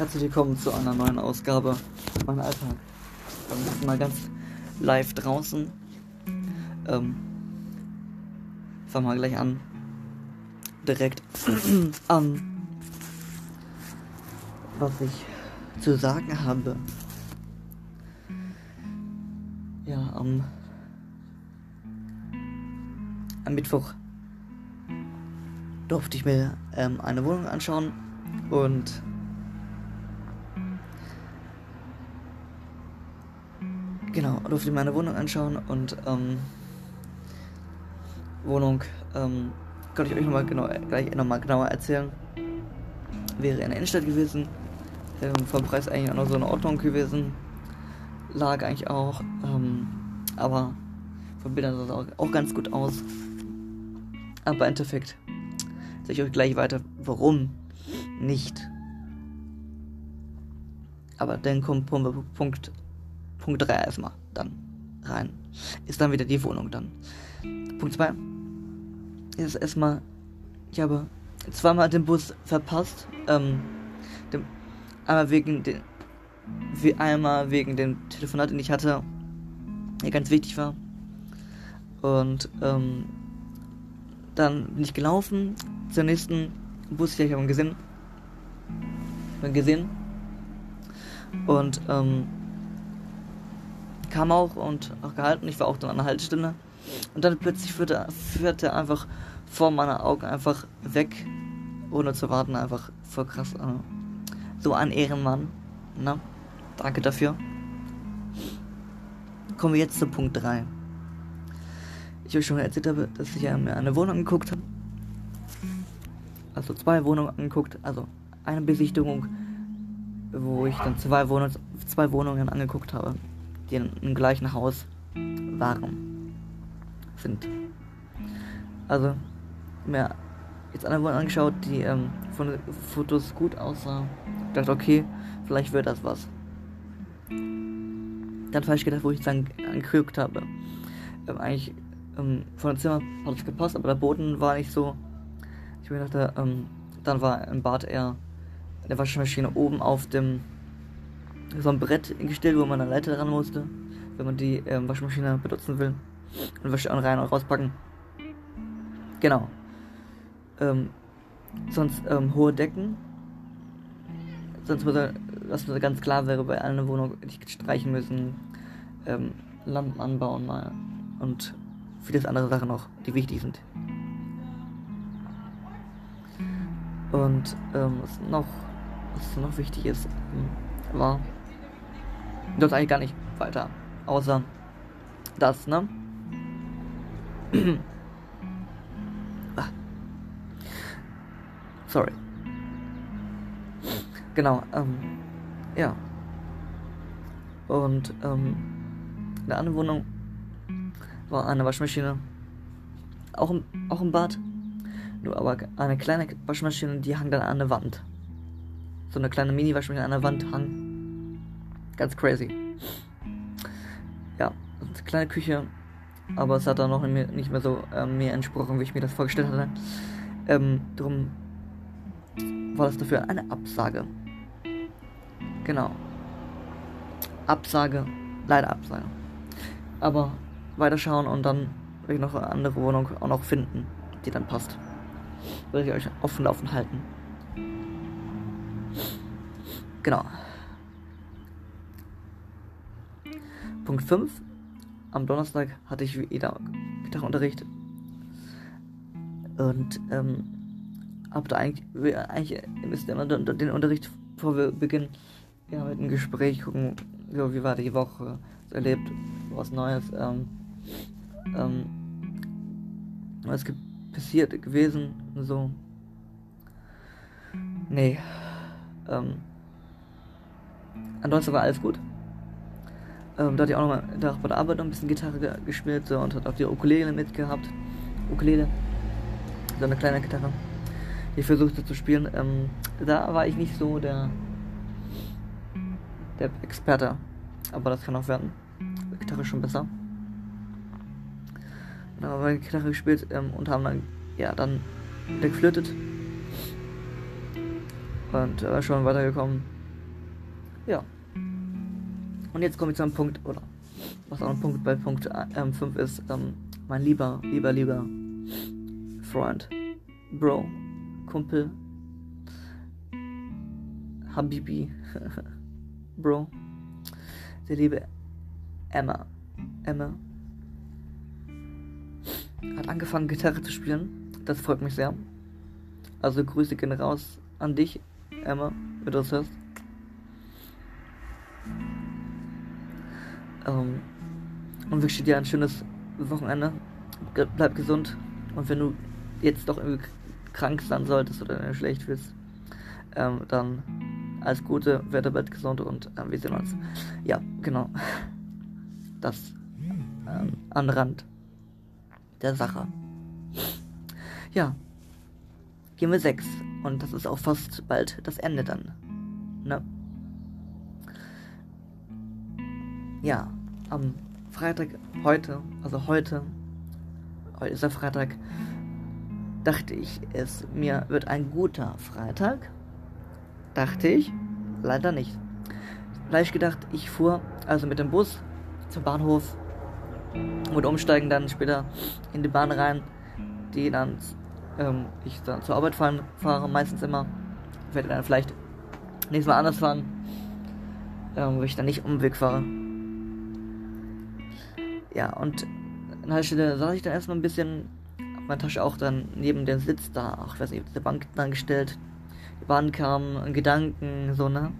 Herzlich willkommen zu einer neuen Ausgabe Mein Alltag. Wir sind mal ganz live draußen. Ähm, fangen wir gleich an. Direkt an. Was ich zu sagen habe. Ja, am, am Mittwoch durfte ich mir ähm, eine Wohnung anschauen und genau durfte ich meine Wohnung anschauen und ähm, Wohnung ähm, kann ich euch nochmal genau, gleich nochmal genauer erzählen. Wäre in der Innenstadt gewesen, ähm, vom Preis eigentlich auch noch so in Ordnung gewesen, lag eigentlich auch, ähm, aber von Bildern sah es auch, auch ganz gut aus. Aber im Endeffekt sage ich euch gleich weiter, warum nicht. Aber dann kommt Punkt, Punkt, Punkt 3 erstmal dann rein. Ist dann wieder die Wohnung dann. Punkt 2 ist erstmal, ich habe zweimal den Bus verpasst. Ähm, dem, einmal wegen den, wie einmal wegen dem Telefonat, den ich hatte, der ganz wichtig war. Und ähm, dann bin ich gelaufen zur nächsten Bus, ich habe ihn gesehen. Bin gesehen. Und ähm, kam auch und auch gehalten. Ich war auch dann an der Haltestelle. Und dann plötzlich führte, führte er einfach vor meiner Augen einfach weg, ohne zu warten. Einfach voll krass. Äh, so ein Ehrenmann. Na, danke dafür. Kommen wir jetzt zu Punkt 3. Ich euch schon erzählt habe, dass ich mir eine Wohnung angeguckt habe. Also zwei Wohnungen angeguckt. Also eine Besichtigung, wo ich dann zwei, Wohnungs zwei Wohnungen angeguckt habe, die im gleichen Haus waren. Sind. Also mir jetzt eine Wohnung angeschaut, die ähm, von Fotos gut aussah. Ich dachte, okay, vielleicht wird das was. Dann falsch gedacht, wo ich dann angeguckt habe. Ähm, eigentlich ähm, von dem Zimmer hat es gepasst, aber der Boden war nicht so. Ich mir dachte, ähm, dann war im Bad eher eine Waschmaschine oben auf dem so ein Brett gestellt, wo man eine Leiter ran musste, wenn man die ähm, Waschmaschine benutzen will. Und Wäsche rein und rauspacken. Genau. Ähm, sonst ähm, hohe Decken. Sonst würde, was mir ganz klar wäre, bei einer Wohnung nicht streichen müssen. Ähm, Lampen anbauen mal. Und vieles andere Sachen noch, die wichtig sind. Und ähm, was noch, was noch wichtig ist, hm, war, das eigentlich gar nicht weiter, außer das, ne? ah. Sorry. Genau, ähm, ja. Und, ähm, in der anderen Wohnung war eine Waschmaschine. Auch im, auch im Bad. Nur aber eine kleine Waschmaschine, die hang dann an der Wand. So eine kleine Mini-Waschmaschine an der Wand hang. Ganz crazy. Ja, eine kleine Küche. Aber es hat dann noch nicht mehr so äh, mir entsprochen, wie ich mir das vorgestellt hatte. Ähm, drum war das dafür eine Absage. Genau. Absage. Leider Absage. Aber weiterschauen und dann werde ich noch eine andere Wohnung auch noch finden, die dann passt. Würde ich euch dem Laufen halten. Genau. Punkt 5. Am Donnerstag hatte ich wieder Gitarrenunterricht. Und ähm, hab da eigentlich, eigentlich müsst ihr immer den Unterricht vor Beginn ja, mit einem Gespräch gucken, so, wie war die Woche, so erlebt, was Neues. Ähm, ähm, was passiert gewesen so. Nee. Ähm, ansonsten war alles gut. Ähm, da hatte ich auch nochmal da bei der Arbeit noch ein bisschen Gitarre ge gespielt so, und hat auch die Ukulele mitgehabt. Ukulele. So eine kleine Gitarre. Die ich versuchte zu spielen. Ähm, da war ich nicht so der der Experte. Aber das kann auch werden. Die Gitarre ist schon besser. Dann haben wir Gitarre gespielt ähm, und haben dann, ja, dann geflirtet. Und äh, schon weitergekommen. Ja. Und jetzt komme ich zu einem Punkt, oder was auch ein Punkt bei Punkt 5 ähm, ist, ähm, mein lieber, lieber, lieber Freund, Bro, Kumpel, Habibi, Bro, die liebe Emma, Emma, hat angefangen Gitarre zu spielen. Das freut mich sehr. Also Grüße gehen raus an dich, Emma, wenn du das hörst. Ähm, und wünsche dir ein schönes Wochenende. Bleib gesund. Und wenn du jetzt doch irgendwie krank sein solltest oder schlecht fühlst, ähm, dann alles Gute, werde bald gesund und äh, wir sehen uns. Ja, genau. Das ähm, am Rand der Sache. Ja. Gehen wir 6. Und das ist auch fast bald das Ende dann. Ne? Ja, am Freitag heute, also heute, heute ist der Freitag, dachte ich, es mir wird ein guter Freitag. Dachte ich, leider nicht. Gleich gedacht, ich fuhr also mit dem Bus zum Bahnhof und umsteigen dann später in die Bahn rein, die dann ähm, ich dann zur Arbeit fahren, fahre, meistens immer. Ich werde dann vielleicht nächstes Mal anders fahren, ähm, wo ich dann nicht Umweg fahre. Ja, und an der Stelle saß ich dann erstmal ein bisschen, hab meine Tasche auch dann neben dem Sitz da, ach, ich weiß nicht, der Bank dran gestellt. Die Bahn kam, Gedanken, so, ne?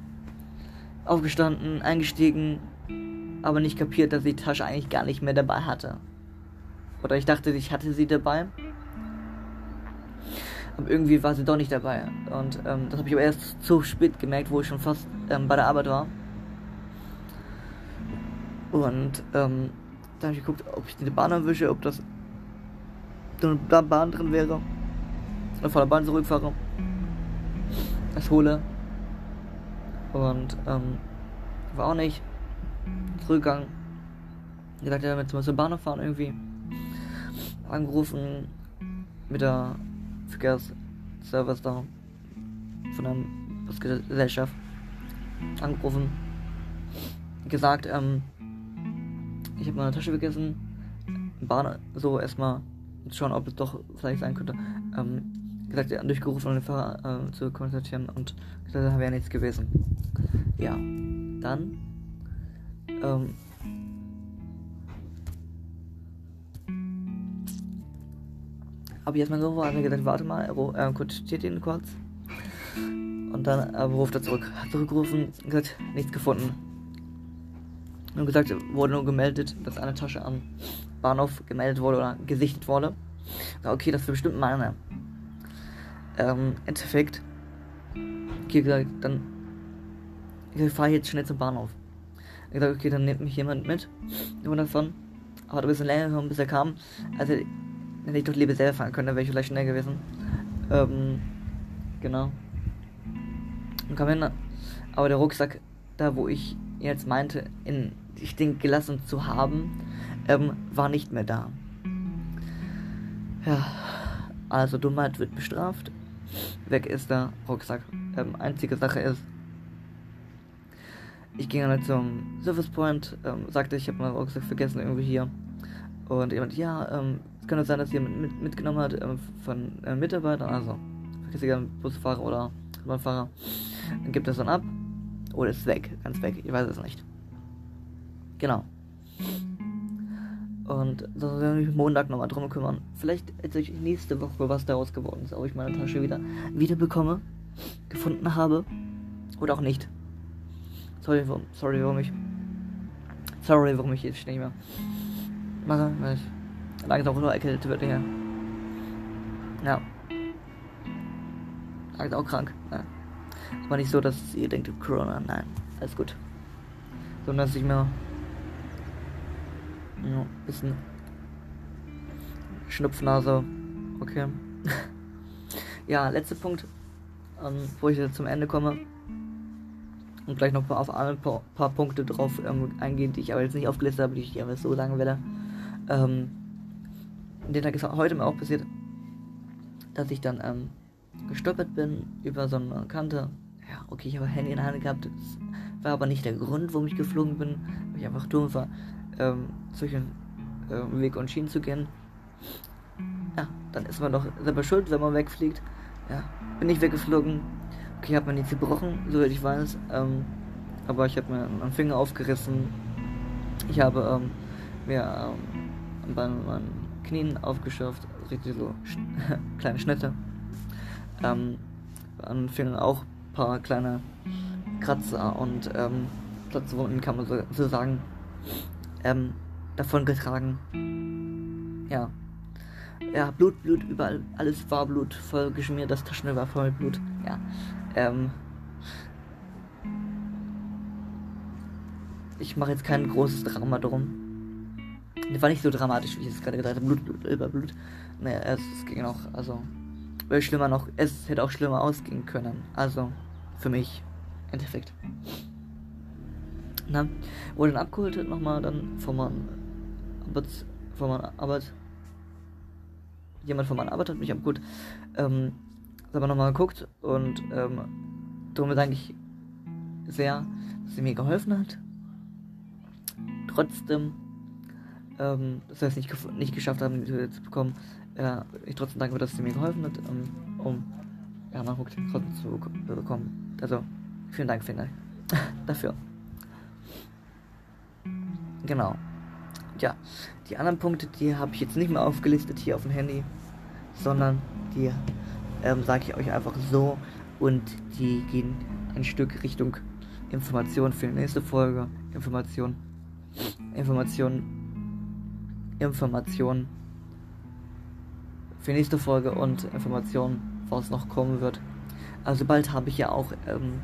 Aufgestanden, eingestiegen, aber nicht kapiert, dass ich die Tasche eigentlich gar nicht mehr dabei hatte. Oder ich dachte, ich hatte sie dabei. Aber irgendwie war sie doch nicht dabei. Und ähm, das habe ich aber erst zu spät gemerkt, wo ich schon fast ähm, bei der Arbeit war. Und ähm, da habe ich geguckt, ob ich die Bahn erwische, ob das der Bahn drin wäre. Und von der Bahn zurückfahre. Das hole. Und ähm, war auch nicht. Zurückgegangen. Gesagt, ja, jetzt mal zur Bahnhof fahren irgendwie. Angerufen mit der Verkehrsservice da. Von der Busgesellschaft. Angerufen. Gesagt, ähm, ich habe meine Tasche vergessen. Bahn so erstmal schauen, ob es doch vielleicht sein könnte. Ähm, gesagt, durchgerufen, um den Fahrer äh, zu kontaktieren und gesagt, da wäre nichts gewesen. Ja, dann ähm, habe ich erstmal so habe gedacht, warte mal, er äh, kontaktiert ihn kurz. Und dann äh, ruft er zurück. Hat zurückgerufen, gesagt, nichts gefunden. Und gesagt, wurde nur gemeldet, dass eine Tasche am Bahnhof gemeldet wurde oder gesichtet wurde. Okay, das ist bestimmt meine. Ähm, Endeffekt, okay, gesagt, dann ich fahre jetzt schnell zum Bahnhof. Ich gesagt, okay, dann nimmt mich jemand mit. Nur davon. Hat ein bisschen länger gekommen, bis er kam. Also, wenn ich doch lieber selber fahren könnte, wäre ich vielleicht schnell gewesen. Ähm, genau. Und kam hin. Aber der Rucksack, da wo ich jetzt meinte, in ich denke, gelassen zu haben, ähm, war nicht mehr da. Ja, also Dummheit wird bestraft. Weg ist der Rucksack. Ähm, einzige Sache ist, ich ging dann zum Service Point, ähm, sagte, ich habe meinen Rucksack vergessen irgendwie hier. Und jemand, ja, ähm, es könnte sein, dass jemand mit, mitgenommen hat ähm, von äh, Mitarbeitern, also vergessiger Busfahrer oder Bahnfahrer. Dann gibt es dann ab. Oder ist weg, ganz weg, ich weiß es nicht. Genau. Und da soll ich mich Montag nochmal drum kümmern. Vielleicht erzähle ich nächste Woche, was daraus geworden ist, ob ich meine Tasche wieder wieder bekomme, gefunden habe oder auch nicht. Sorry, sorry, ich. Sorry, warum ich jetzt nicht mehr mache, weil ich langsam auch nur erkältet werde hier. Ja. Langsam auch krank. Ja. Aber nicht so, dass ihr denkt, Corona. Nein, alles gut. Sondern dass ich mir ja, bisschen Schnupfnase. Okay. ja, letzter Punkt, ähm, wo ich jetzt zum Ende komme. Und gleich noch auf ein paar, paar Punkte drauf ähm, eingehen, die ich aber jetzt nicht aufgelistet habe, die ich aber so sagen werde. Ähm, den Tag ist heute mir auch passiert, dass ich dann ähm, gestolpert bin über so eine Kante. Ja, okay, ich habe Handy in der Hand gehabt. Das war aber nicht der Grund, warum ich geflogen bin, weil ich einfach dumm war, ähm, zwischen äh, Weg und Schienen zu gehen. Ja, dann ist man doch selber schuld, wenn man wegfliegt. Ja, bin ich weggeflogen. Okay, ich habe mir nichts gebrochen, soweit ich weiß. Ähm, aber ich habe mir einen Finger aufgerissen. Ich habe ähm, mir ähm, bei meinen Knien aufgeschürft, richtig so kleine Schnitte. Ähm, an Fingern auch ein paar kleine Kratzer und ähm, Platzwunden, kann man so, so sagen, ähm, davon getragen. Ja. Ja, Blut, Blut, überall, alles war Blut, voll geschmiert, das Taschen war voll Blut. Ja. Ähm. Ich mache jetzt kein großes Drama drum. Das war nicht so dramatisch, wie ich es gerade gesagt habe. Blut, Blut, über Blut. Naja, es, es ging noch, also. Weil schlimmer noch, es hätte auch schlimmer ausgehen können. Also, für mich. Im Endeffekt. Na, wurde dann abgeholt nochmal dann von meinem Arbeits, von meiner Arbeit. Jemand von meiner Arbeit hat mich abgeholt. Ähm, aber nochmal geguckt und ähm, darum danke ich sehr, dass sie mir geholfen hat. Trotzdem, ähm, das heißt nicht, nicht geschafft haben, die zu bekommen, äh, ich trotzdem danke, dass sie mir geholfen hat, ähm, um ja, mal guckt, trotzdem zu bekommen. Also, vielen Dank, vielen Dank dafür. Genau. Ja, die anderen Punkte, die habe ich jetzt nicht mehr aufgelistet hier auf dem Handy, sondern die ähm, sage ich euch einfach so und die gehen ein Stück Richtung Information für die nächste Folge. Information, Information, Information für die nächste Folge und Information, was noch kommen wird. Also bald habe ich ja auch ähm,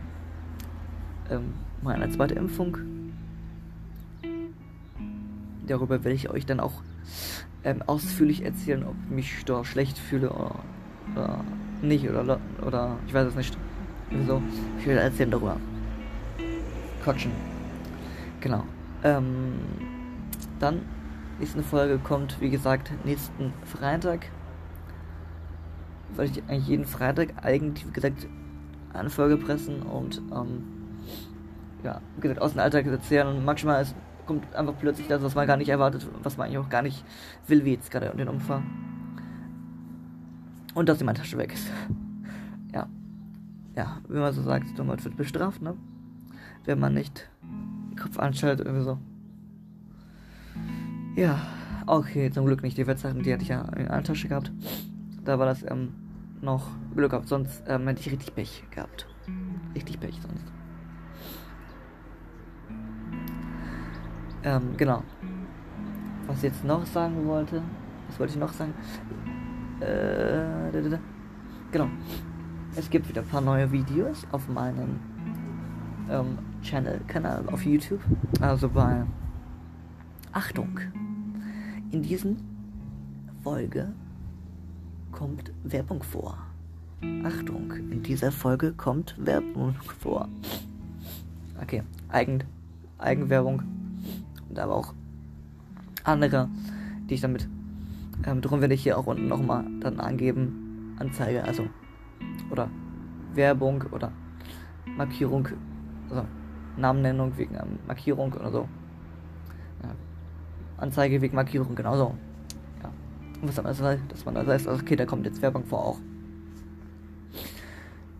ähm, mal eine zweite Impfung. Darüber werde ich euch dann auch ähm, ausführlich erzählen, ob ich mich da schlecht fühle oder, oder nicht oder oder ich weiß es nicht. So, ich will erzählen darüber. Quatschen. Genau. Ähm, dann nächste Folge kommt, wie gesagt, nächsten Freitag. Weil ich eigentlich jeden Freitag eigentlich, wie gesagt, eine Folge pressen und ähm, ja, wie gesagt, aus dem Alltag erzählen. Und manchmal ist, kommt einfach plötzlich das, was man gar nicht erwartet, was man eigentlich auch gar nicht will, wie jetzt gerade den Umfang. Und dass die meine Tasche weg ist. ja. Ja, wie man so sagt, Dummheit wird bestraft, ne? Wenn man nicht den Kopf anschaltet, irgendwie so. Ja, okay, zum Glück nicht die Wettsachen, die hatte ich ja in einer Tasche gehabt. Da war das ähm, noch Glück gehabt, sonst ähm, hätte ich richtig Pech gehabt. Richtig Pech sonst. Ähm, genau. Was ich jetzt noch sagen wollte, was wollte ich noch sagen? Äh, genau. Es gibt wieder ein paar neue Videos auf meinem ähm, Channel, Kanal auf YouTube. Also bei Achtung. In diesen Folge kommt Werbung vor. Achtung, in dieser Folge kommt Werbung vor. Okay, Eigen, Eigenwerbung und aber auch andere, die ich damit ähm, darum werde ich hier auch unten nochmal dann angeben, Anzeige, also oder Werbung oder Markierung, also Namennennung wegen ähm, Markierung oder so. Ja. Anzeige wegen Markierung, genauso. Ja. Was dann also, dass man da weiß, also okay, da kommt jetzt Werbung vor auch.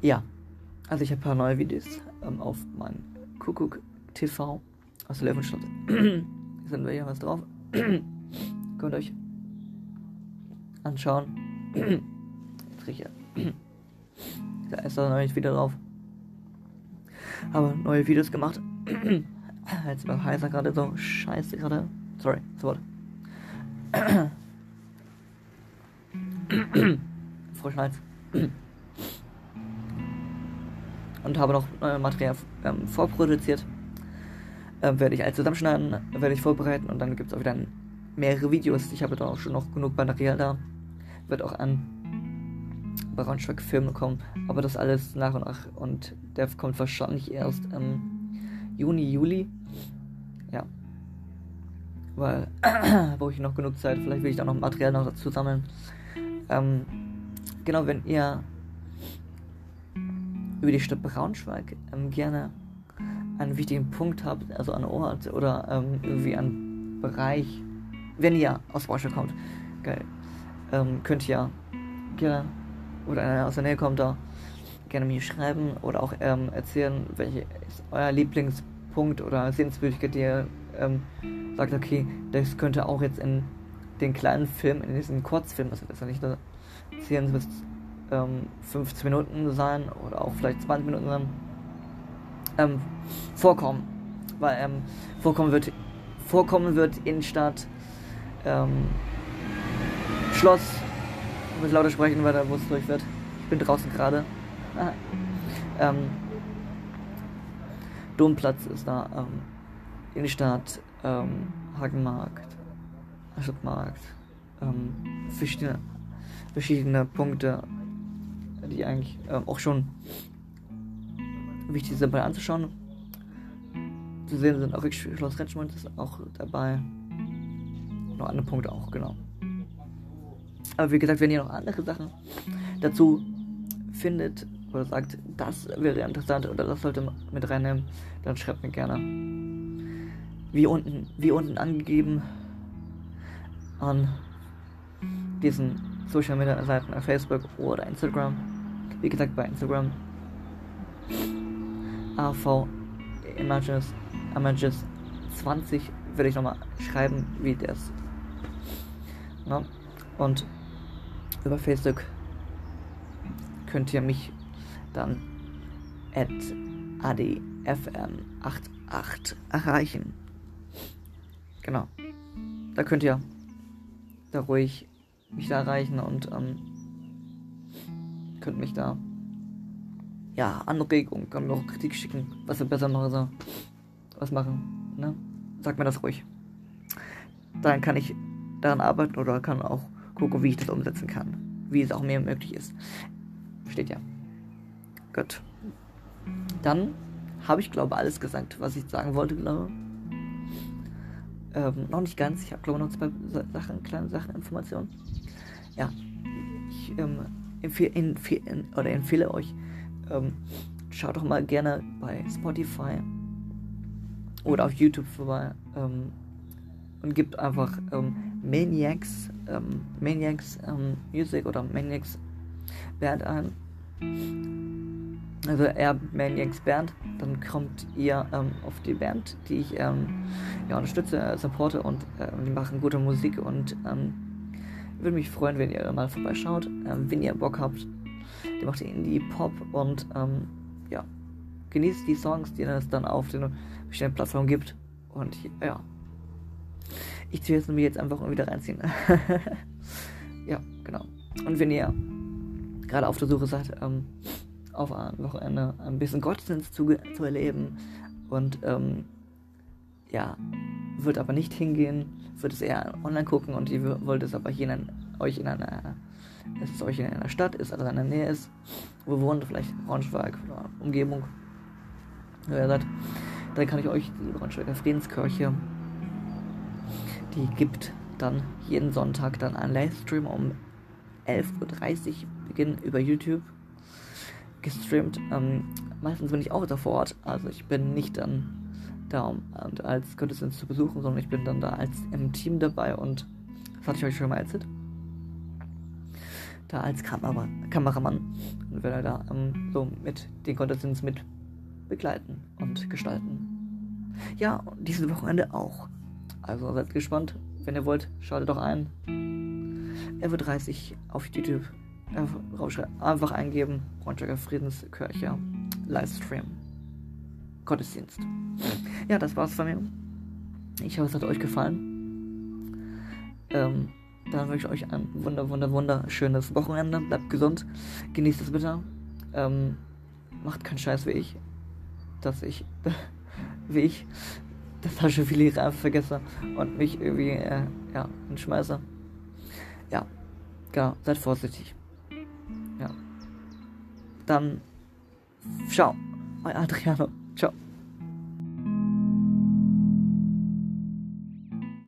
Ja. Also ich habe ein paar neue Videos ähm, auf meinem Kuckuck TV aus der Löwenstadt. sind wir hier was drauf. Könnt euch anschauen. Rieche Da ist er noch wieder drauf. Aber neue Videos gemacht. Jetzt war heißer gerade so. Scheiße gerade. Sorry, das Wort. Froschhals. Und habe noch neue Material ähm, vorproduziert. Ähm, werde ich alles zusammenschneiden, werde ich vorbereiten und dann gibt es auch wieder mehrere Videos. Ich habe da auch schon noch genug Material da wird auch an Braunschweig Filme kommen, aber das alles nach und nach und der kommt wahrscheinlich erst im Juni, Juli. Ja. Weil, brauche ich noch genug Zeit, vielleicht will ich da noch Material noch dazu sammeln. Ähm, genau, wenn ihr über die Stadt Braunschweig ähm, gerne einen wichtigen Punkt habt, also einen Ort oder ähm, irgendwie einen Bereich, wenn ihr aus Warschau kommt, geil, ähm, könnt ihr gerne, oder einer aus der Nähe kommt da, gerne mir schreiben oder auch ähm, erzählen, welche ist euer Lieblingspunkt oder Sehenswürdigkeit, die ihr ähm, sagt, okay, das könnte auch jetzt in den kleinen Film, in diesen Kurzfilm, das ist ja nicht nur 10 bis ähm, 15 Minuten sein oder auch vielleicht 20 Minuten sein, ähm, vorkommen. Weil ähm, vorkommen wird, vorkommen wird Innenstadt, ähm, Schloss, ich muss lauter sprechen, weil da wo es durch wird. Ich bin draußen gerade. ähm, Domplatz ist da, ähm, Innenstadt, ähm, Hagenmarkt, Stadtmarkt, ähm, verschiedene, verschiedene Punkte, die eigentlich ähm, auch schon wichtig sind bei anzuschauen. Zu sehen sind auch Schloss Retschmund ist auch dabei. Noch andere Punkte auch, genau. Aber wie gesagt, wenn ihr noch andere Sachen dazu findet oder sagt, das wäre interessant oder das sollte mit reinnehmen, dann schreibt mir gerne. Wie unten, wie unten angegeben an diesen Social Media Seiten auf Facebook oder Instagram. Wie gesagt, bei Instagram AV Images, Images 20 werde ich nochmal schreiben, wie das. Ne? Und über Facebook könnt ihr mich dann at adfm88 erreichen. Genau. Da könnt ihr da ruhig mich da erreichen und ähm, könnt mich da ja Anregungen, könnt mir auch Kritik schicken, was ihr besser machen soll. Was machen, ne? Sagt mir das ruhig. Dann kann ich daran arbeiten oder kann auch gucken, wie ich das umsetzen kann. Wie es auch mir möglich ist. Steht ja. Gut. Dann habe ich, glaube alles gesagt, was ich sagen wollte, glaube ähm, noch nicht ganz. Ich habe, glaube noch zwei Sachen, kleine Sachen, Informationen. Ja. Ich ähm, empfehle, empfehle, oder empfehle euch, ähm, schaut doch mal gerne bei Spotify oder auf YouTube vorbei ähm, und gibt einfach ähm, Maniacs, ähm, Maniacs ähm, Music oder Maniacs Band ein. Also eher Maniacs Band, dann kommt ihr ähm, auf die Band, die ich ja, unterstütze, äh, supporte und äh, die machen gute Musik und würde mich freuen, wenn ihr mal vorbeischaut, ähm, wenn ihr Bock habt. Die macht Indie-Pop und ähm, ja, genießt die Songs, die es dann auf den verschiedenen Plattformen gibt und ja, ich ziehe jetzt mir jetzt einfach wieder reinziehen. ja, genau. Und wenn ihr gerade auf der Suche seid, ähm, auf ein Wochenende ein bisschen Gottesdienst zu, zu erleben und ähm, ja, wird aber nicht hingehen, wird es eher online gucken und ihr wollt es aber hier in, euch in einer, es euch in einer Stadt ist, also in der Nähe ist, wo wohnt, vielleicht Braunschweig oder Umgebung, wo ihr seid, dann kann ich euch die Braunschweiger Friedenskirche die gibt dann jeden Sonntag dann einen Livestream um 11.30 Uhr beginnen über YouTube gestreamt. Ähm, meistens bin ich auch da vor Ort, also ich bin nicht dann da, um als Gottesdienst zu besuchen, sondern ich bin dann da als im Team dabei und das hatte ich euch schon mal erzählt. Da als Kamera Kameramann und werde da ähm, so mit den Gottesdienst mit begleiten und gestalten. Ja, dieses Wochenende auch. Also seid gespannt. Wenn ihr wollt, schaut doch ein. Evo30 auf YouTube. Einfach eingeben. Braunschweiger Friedenskirche. Livestream. Gottesdienst. Ja, das war's von mir. Ich hoffe, es hat euch gefallen. Ähm, dann wünsche ich euch ein wunder, wunder, wunderschönes Wochenende. Bleibt gesund. Genießt es bitte. Ähm, macht keinen Scheiß wie ich. Dass ich, wie ich, das viele Jahre vergesse und mich irgendwie, äh, ja, hinschmeiße. Ja, genau, seid vorsichtig. Ja. Dann, ciao, euer Adriano, ciao.